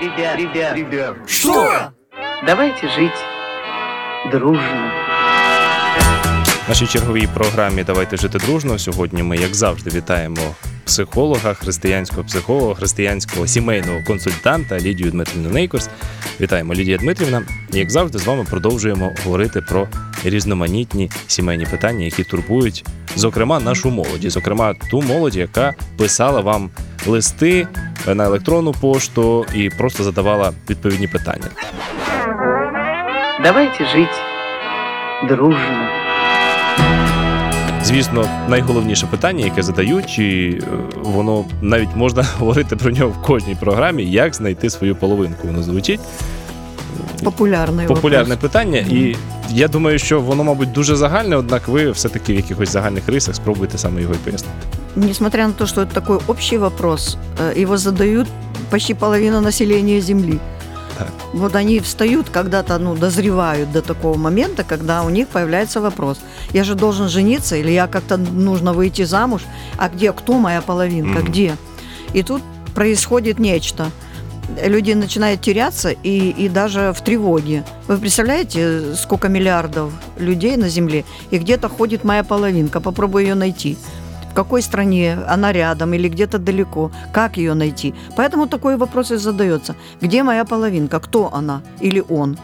Ребят, ребят, ребят. Что? Давайте жить дружно. В нашій черговій програмі Давайте жити дружно. Сьогодні ми, як завжди, вітаємо психолога, християнського психолога, християнського сімейного консультанта Лідію Дмитрівну Нейкорс. Вітаємо Лідія Дмитрівна. І, Як завжди, з вами продовжуємо говорити про різноманітні сімейні питання, які турбують, зокрема, нашу молоді, зокрема, ту молодь, яка писала вам листи на електронну пошту і просто задавала відповідні питання. Давайте жить дружно. Звісно, найголовніше питання, яке задають, і е, воно навіть можна говорити про нього в кожній програмі, як знайти свою половинку. Воно звучить популярне вопрос. питання, і я думаю, що воно, мабуть, дуже загальне, однак ви все-таки в якихось загальних рисах спробуйте саме його і пояснити. Несмотря на то, что это такой общий вопрос, его задают почти половина населения Земли. Так. Вот они встают когда-то, ну, дозревают до такого момента, когда у них появляется вопрос. Я же должен жениться, или я как-то нужно выйти замуж, а где, кто моя половинка, Мгм. где? И тут происходит нечто. Люди начинают теряться и, и даже в тревоге. Вы представляете, сколько миллиардов людей на Земле, и где-то ходит моя половинка, попробуй ее найти. В какой стране она рядом или где-то далеко, как ее найти. Поэтому такой вопрос и задается. Где моя половинка, кто она или он?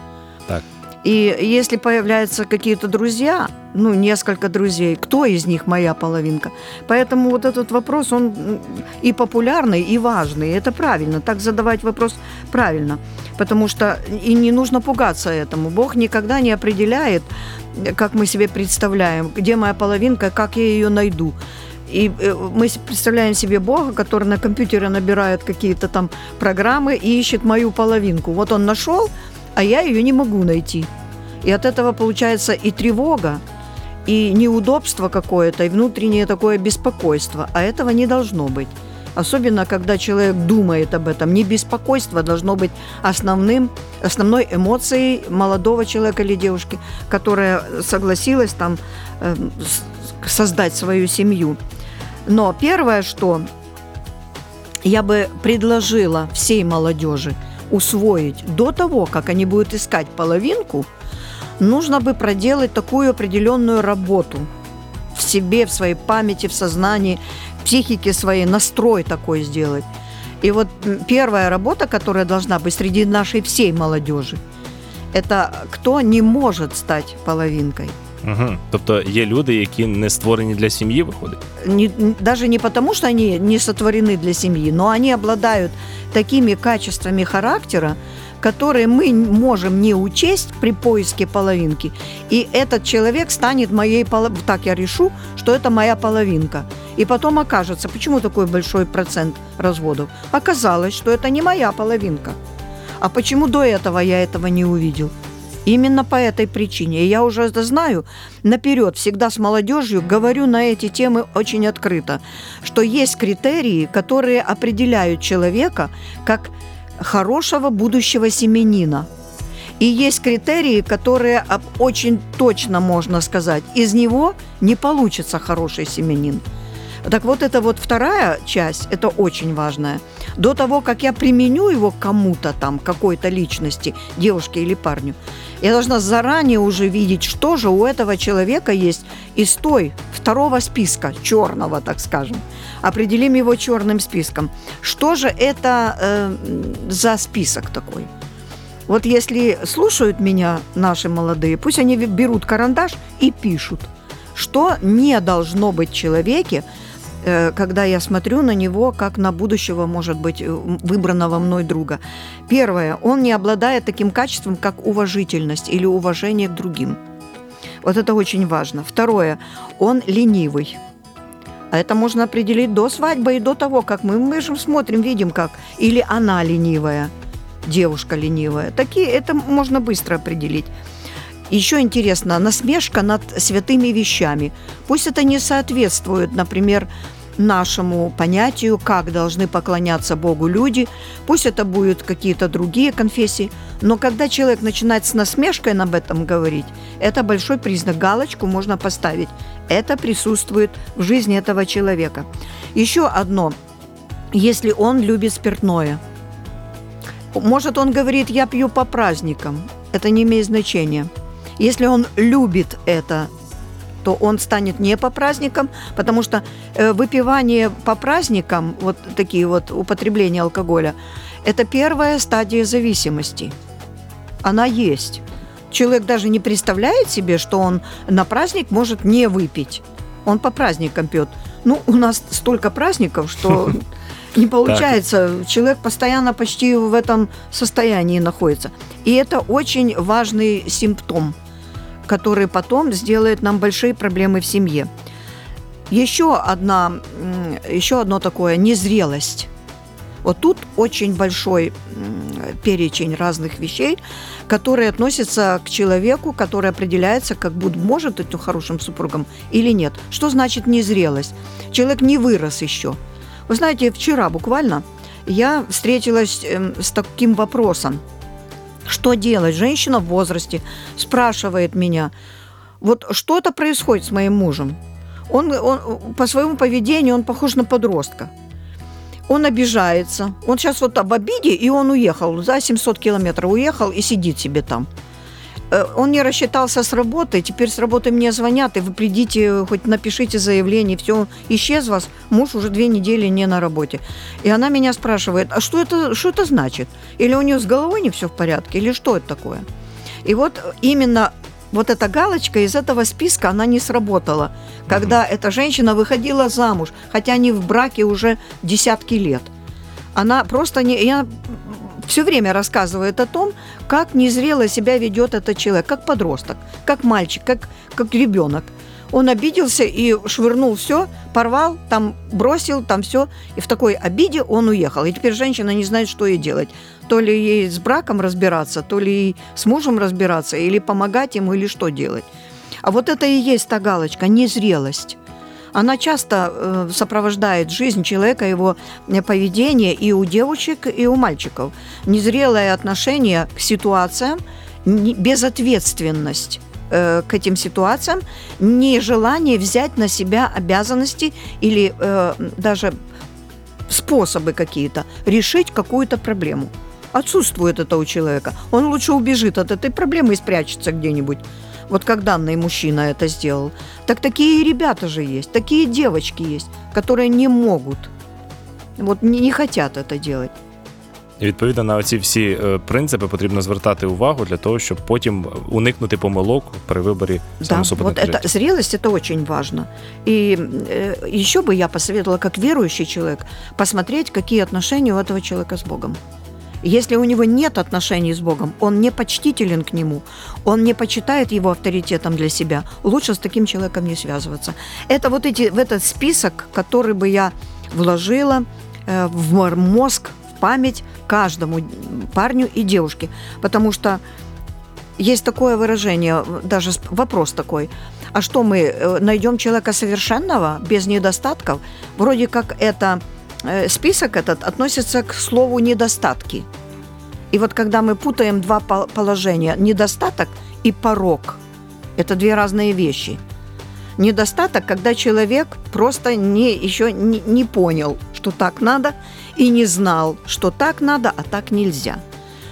Так. И если появляются какие-то друзья, ну, несколько друзей, кто из них моя половинка? Поэтому вот этот вопрос, он и популярный, и важный. Это правильно, так задавать вопрос правильно. Потому что и не нужно пугаться этому. Бог никогда не определяет, как мы себе представляем, где моя половинка, как я ее найду. И э, мы представляем себе Бога, который на компьютере набирает какие-то там программы и ищет мою половинку. Вот он нашел, а я ее не могу найти. И от этого получается и тревога, и неудобство какое-то, и внутреннее такое беспокойство. А этого не должно быть. Особенно, когда человек думает об этом. Не беспокойство должно быть основным, основной эмоцией молодого человека или девушки, которая согласилась там с- создать свою семью. Но первое, что я бы предложила всей молодежи усвоить до того, как они будут искать половинку, нужно бы проделать такую определенную работу в себе, в своей памяти, в сознании, в психике своей, настрой такой сделать. И вот м, первая работа, которая должна быть среди нашей всей молодежи, это кто не может стать половинкой. Угу. Тобто є люди, які не створені для сім'ї, виходить. Не- даже не потому, что они не сотворены для семьи, но они обладают такими качествами характера, которые мы можем не учесть при поиске половинки. И этот человек станет моей половинкой. Так я решу, что это моя половинка. И потом окажется, почему такой большой процент разводов? Оказалось, что это не моя половинка. А почему до этого я этого не увидел? Именно по этой причине. И я уже это знаю наперед, всегда с молодежью говорю на эти темы очень открыто, что есть критерии, которые определяют человека как хорошего будущего семенина. И есть критерии, которые очень точно можно сказать, из него не получится хороший семенин. Так вот, это вот вторая часть, это очень важная. До того, как я применю его кому-то там, какой-то личности, девушке или парню, я должна заранее уже видеть, что же у этого человека есть из той второго списка, черного, так скажем. Определим его черным списком. Что же это э, за список такой? Вот если слушают меня наши молодые, пусть они берут карандаш и пишут, что не должно быть человеке, э, когда я смотрю на него как на будущего, может быть, э, выбранного мной друга. Первое, он не обладает таким качеством, как уважительность или уважение к другим. Вот это очень важно. Второе, он ленивый. А это можно определить до свадьбы и до того, как мы, мы же смотрим, видим как. Или она ленивая, девушка ленивая. Такие, это можно быстро определить. Еще интересно, насмешка над святыми вещами. Пусть это не соответствует, например, нашему понятию, как должны поклоняться Богу люди, пусть это будут какие-то другие конфессии, но когда человек начинает с насмешкой об этом говорить, это большой признак, галочку можно поставить. Это присутствует в жизни этого человека. Еще одно если он любит спиртное. Может, он говорит, я пью по праздникам. Это не имеет значения. Если он любит это, то он станет не по праздникам, потому что э, выпивание по праздникам, вот такие вот употребление алкоголя, это первая стадия зависимости. Она есть. Человек даже не представляет себе, что он на праздник может не выпить. Он по праздникам пьет. Ну, у нас столько праздников, что не получается. Человек постоянно почти в этом состоянии находится. И это очень важный симптом, который потом сделает нам большие проблемы в семье. Еще одна, еще одно такое незрелость. Вот тут очень большой перечень разных вещей, которые относятся к человеку, который определяется, как будет, может это хорошим супругом или нет. Что значит незрелость? Человек не вырос еще. Вы знаете, вчера буквально я встретилась эм, с таким вопросом. Что делать? Женщина в возрасте спрашивает меня, вот что-то происходит с моим мужем. Он, он по своему поведению он похож на подростка он обижается. Он сейчас вот об обиде, и он уехал. За 700 километров уехал и сидит себе там. Э, он не рассчитался с работой, теперь с работы мне звонят, и вы придите, хоть напишите заявление, все, исчез вас, муж уже две недели не на работе. И она меня спрашивает, а что это, что это значит? Или у нее с головой не все в порядке, или что это такое? И вот именно вот эта галочка из этого списка, она не сработала, когда mm-hmm. эта женщина выходила замуж, хотя они в браке уже десятки лет. Она просто не... Я все время рассказывает о том, как незрело себя ведет этот человек, как подросток, как мальчик, как, как ребенок. Он обиделся и швырнул все, порвал, там бросил, там все. И в такой обиде он уехал. И теперь женщина не знает, что ей делать. То ли ей с браком разбираться, то ли ей с мужем разбираться, или помогать ему, или что делать. А вот это и есть та галочка, незрелость. Она часто э, сопровождает жизнь человека, его э, поведение и у девочек, и у мальчиков. Незрелое отношение к ситуациям, безответственность э, к этим ситуациям, нежелание взять на себя обязанности или э, даже способы какие-то решить какую-то проблему. Отсутствует это у человека. Он лучше убежит от этой проблемы и спрячется где-нибудь Вот как данный мужчина это сделал. Так такие ребята же есть, такие девочки есть, которые не могут, вот не, не хотят это делать. І відповідно на ці всі е, принципи потрібно звертати увагу для того, щоб потім уникнути помилок при виборі да, вот это, зрелость это очень важно. И э, еще бы я посоветовала, как верующий человек, посмотреть, какие отношения у этого человека с Богом. Если у него нет отношений с Богом, он не почтителен к нему, он не почитает его авторитетом для себя, лучше с таким человеком не связываться. Это вот эти, в этот список, который бы я вложила э, в мозг память каждому парню и девушке. Потому что есть такое выражение, даже вопрос такой, а что мы э, найдем человека совершенного, без недостатков? Вроде как это э, список этот относится к слову недостатки. И вот когда мы путаем два положения, недостаток и порог, это две разные вещи. Недостаток, когда человек просто не, еще не, не понял, что так надо, и не знал, что так надо, а так нельзя.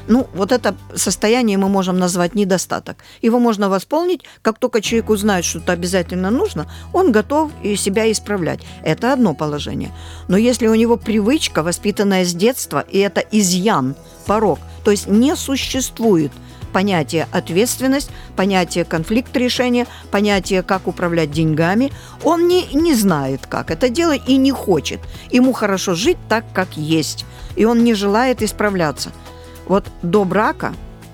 Ну, вот это состояние мы можем назвать недостаток. Его можно восполнить, как только человек узнает, что это обязательно нужно, он готов и себя исправлять. Это одно положение. Но если у него привычка, воспитанная с детства, и это изъян, порог, то есть не существует – понятие ответственность, понятие конфликт решения, понятие как управлять деньгами. Он не, не знает, как это делать и не хочет. Ему хорошо жить так, как есть. И он не желает исправляться. Вот до брака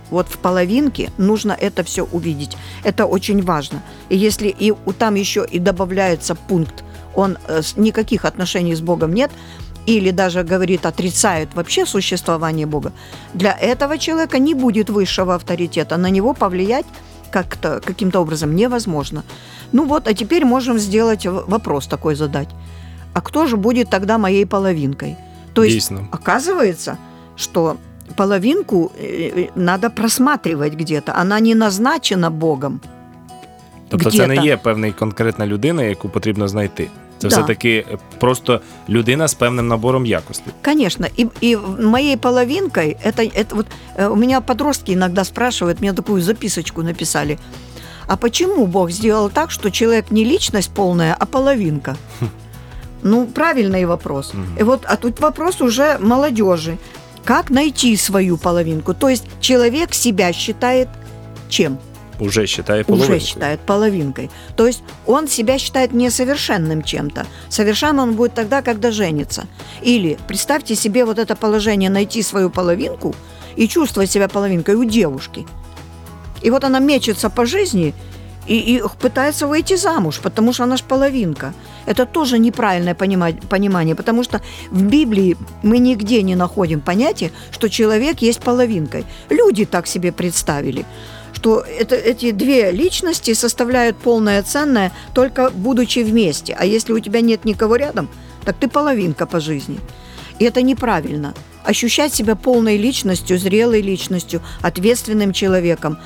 вот в половинке нужно это все увидеть. Это очень важно. И если и там еще и добавляется пункт, он э, никаких отношений с Богом нет, или даже говорит, отрицает вообще существование Бога, для этого человека не будет высшего авторитета. На него повлиять как-то, каким-то образом невозможно. Ну вот, а теперь можем сделать вопрос такой задать. А кто же будет тогда моей половинкой? То есть, Дійсно. оказывается, что половинку э, э, надо просматривать где-то. Она не назначена Богом. Тобто це не є певна конкретна людина, яку потрібно знайти. Це Да. все-таки просто людина з певним набором якостей. Конечно. И, и моей половинкой, это, это вот э, у меня подростки иногда спрашивают, мне такую записочку написали. А почему Бог сделал так, что человек не личность полная, а половинка? Ну, правильный вопрос. Мгм. И вот, а тут вопрос уже молодежи. Как найти свою половинку? То есть человек себя считает чем? Уже вважає половинкою. Уже считает половинкой. То есть он себя считает несовершенным чем-то. Совершенным он будет тогда, когда женится. Или представьте себе вот это положение найти свою половинку и чувствовать себя половинкой у девушки. И вот она мечется по жизни и, и пытается выйти замуж, потому что она ж половинка. Это тоже неправильное понима- понимание, потому что в Библии мы нигде не находим понятия, что человек есть половинкой. Люди так себе представили что это, эти две личности составляют полное ценное, только будучи вместе. А если у тебя нет никого рядом, так ты половинка по жизни. И это неправильно. Ощущать себя полной личностью, зрелой личностью, ответственным человеком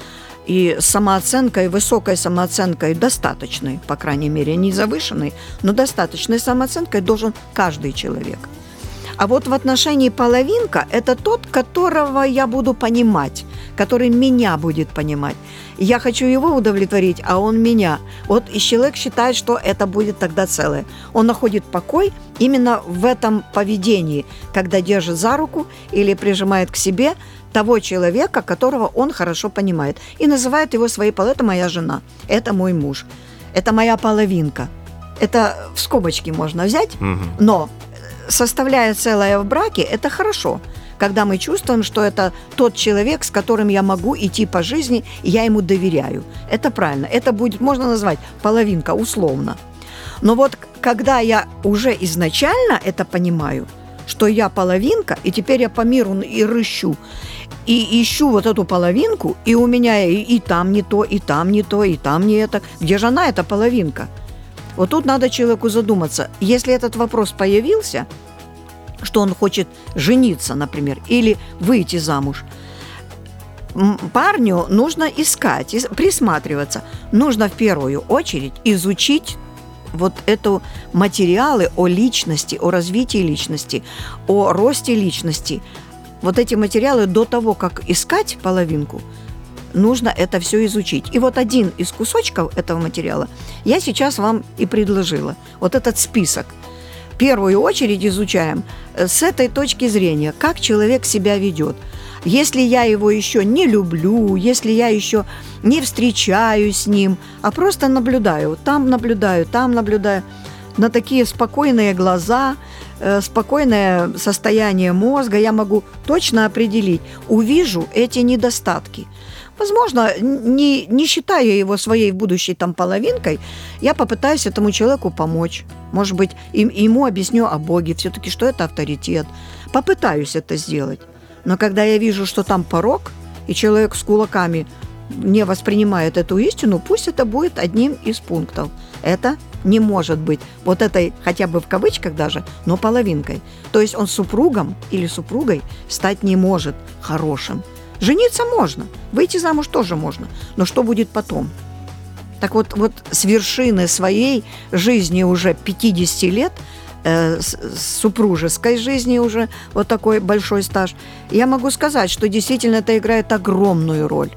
и самооценкой, высокой самооценкой, достаточной, по крайней мере, не завышенной, но достаточной самооценкой должен каждый человек. А вот в отношении половинка – это тот, которого я буду понимать, который меня будет понимать. Я хочу его удовлетворить, а он меня. Вот и человек считает, что это будет тогда целое. Он находит покой именно в этом поведении, когда держит за руку или прижимает к себе того человека, которого он хорошо понимает, и называет его своей половиной. Это моя жена, это мой муж, это моя половинка. Это в скобочки можно взять, Мгм. но э, составляя целое в браке, это хорошо. Когда мы чувствуем, что это тот человек, с которым я могу идти по жизни, и я ему доверяю. Это правильно. Это будет, можно назвать, половинка, условно. Но вот когда я уже изначально это понимаю, что я половинка, и теперь я по миру и рыщу, и ищу вот эту половинку, и у меня и, и там не то, и там не то, и там не это. Где же она, эта половинка? Вот тут надо человеку задуматься. Если этот вопрос появился, что он хочет жениться, например, или выйти замуж, парню нужно искать, ис- присматриваться. Нужно в первую очередь изучить вот эту материалы о личности, о развитии личности, о росте личности. Вот эти материалы до того, как искать половинку, нужно это все изучить. И вот один из кусочков этого материала я сейчас вам и предложила. Вот этот список. В первую очередь изучаем э, с этой точки зрения, как человек себя ведет. Если я его еще не люблю, если я еще не встречаюсь с ним, а просто наблюдаю, там наблюдаю, там наблюдаю, на такие спокойные глаза, э, спокойное состояние мозга я могу точно определить, увижу эти недостатки. Возможно, не, не считая его своей будущей там половинкой, я попытаюсь этому человеку помочь. Может быть, им, ему объясню о Боге, все-таки, что это авторитет. Попытаюсь это сделать. Но когда я вижу, что там порог, и человек с кулаками не воспринимает эту истину, пусть это будет одним из пунктов. Это не может быть вот этой, хотя бы в кавычках даже, но половинкой. То есть он супругом или супругой стать не может хорошим. Жениться можно, выйти замуж тоже можно, но что будет потом? Так вот, вот с вершины своей жизни уже 50 лет, э, с, супружеской жизни уже вот такой большой стаж, я могу сказать, что действительно это играет огромную роль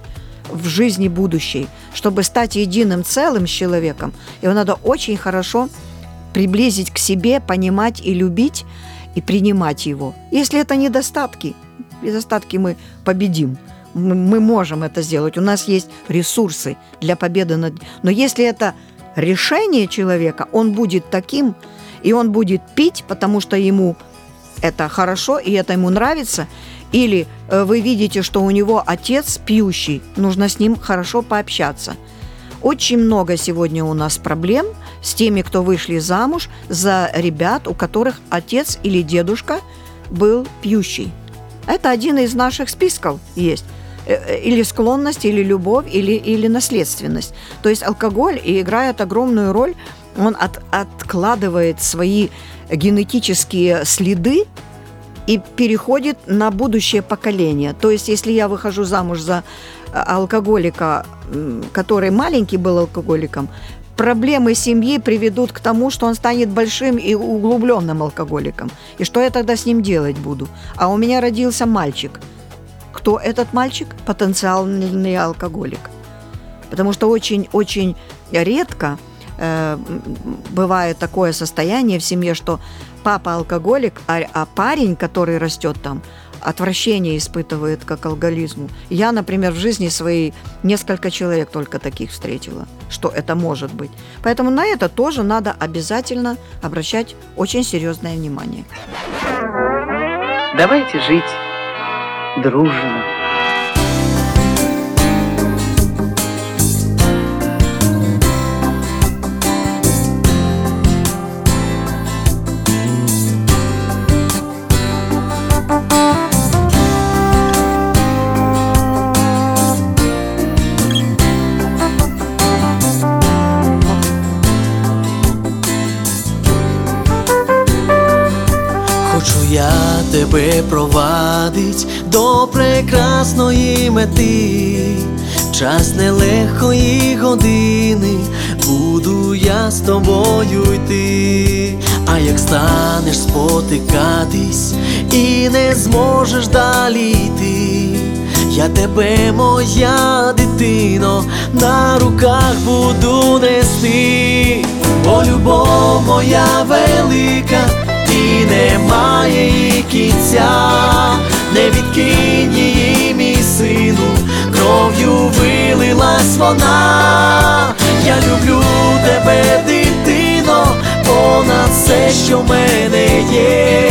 в жизни будущей. Чтобы стать единым целым с человеком, его надо очень хорошо приблизить к себе, понимать и любить, и принимать его. Если это недостатки, недостатки мы победим. Мы можем это сделать. У нас есть ресурсы для победы над... Но если это решение человека, он будет таким, и он будет пить, потому что ему это хорошо, и это ему нравится, или э, вы видите, что у него отец пьющий, нужно с ним хорошо пообщаться. Очень много сегодня у нас проблем с теми, кто вышли замуж за ребят, у которых отец или дедушка был пьющий. Это один из наших списков есть. Э, э, Или склонность, или любовь, или, или наследственность. То есть алкоголь играет огромную роль, он от- откладывает свои генетические следы и переходит на будущее поколение. То есть, если я выхожу замуж за э, алкоголика, который маленький был алкоголиком, проблемы семьи приведут к тому, что он станет большим и углубленным алкоголиком. И что я тогда с ним делать буду? А у меня родился мальчик. Кто этот мальчик? Потенциальный алкоголик. Потому что очень-очень редко э, бывает такое состояние в семье, что папа алкоголик, а, а парень, который растет там, отвращение испытывает к алкоголизму. Я, например, в жизни своей несколько человек только таких встретила, что это может быть. Поэтому на это тоже надо обязательно обращать очень серьезное внимание. Давайте жить дружно. Тебе провадить до прекрасної мети, час нелегкої години, буду я з тобою йти. А як станеш спотикатись і не зможеш далі йти, я тебе, моя дитино, на руках буду нести, бо любов моя велика немає її кінця, не відкинь її, мій сину, кров'ю вилилась вона. Я люблю тебе, дитино, понад все, що в мене є.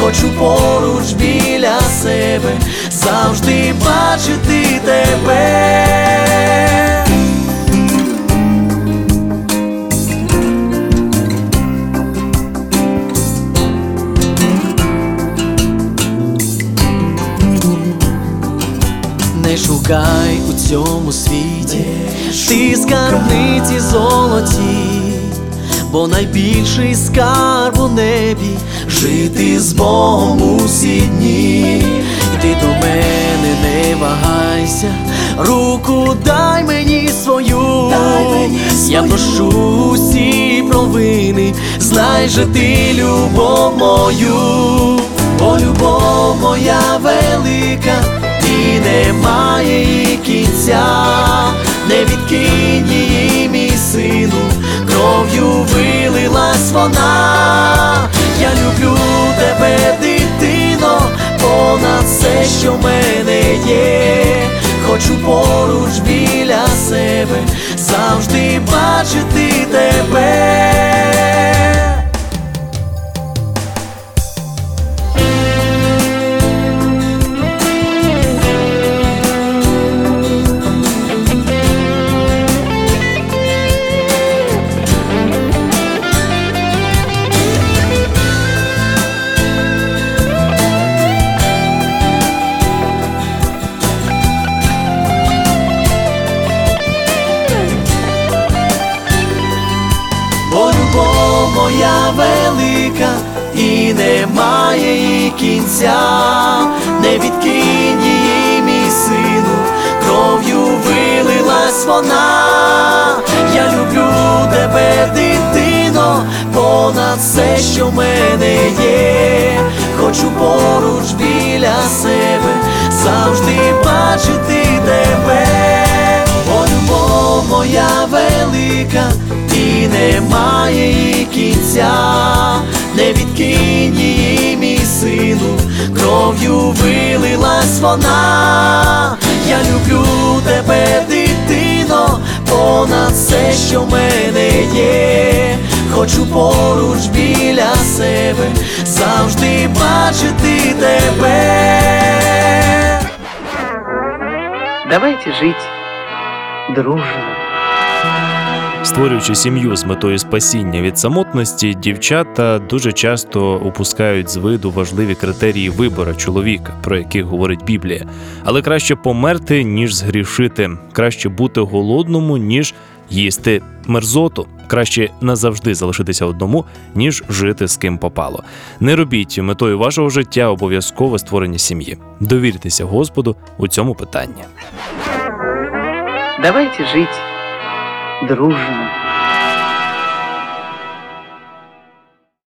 Хочу поруч біля себе, завжди бачити тебе. Шукай у цьому світі ти скарбниці золоті, бо найбільший скарб у небі. Жити з Богом усі дні. Йди до мене, не вагайся, руку дай мені свою, я прошу усі провини, знай же ти любов мою, бо любов моя велика і немає її кінця, не відкинь її, мій сину, кров'ю вилилась вона. Я люблю тебе, дитино, понад все, що в мене є. Хочу поруч біля себе, завжди бачити тебе. Вона. Я люблю тебе, дитино, понад все, що в мене є. Хочу поруч біля себе, завжди бачити тебе. Бо любов моя велика і немає її кінця, не відкинь її, мій сину, кров'ю вилилась вона. Я люблю тебе, дитино, понад все, що в мене є. Хочу поруч біля себе, завжди бачити тебе. Давайте жить дружно. Створюючи сім'ю з метою спасіння від самотності, дівчата дуже часто упускають з виду важливі критерії вибору чоловіка, про яких говорить Біблія. Але краще померти, ніж згрішити, краще бути голодному, ніж їсти мерзоту. Краще назавжди залишитися одному, ніж жити з ким попало. Не робіть метою вашого життя обов'язкове створення сім'ї. Довіртеся Господу у цьому питанні. Давайте жить дружно.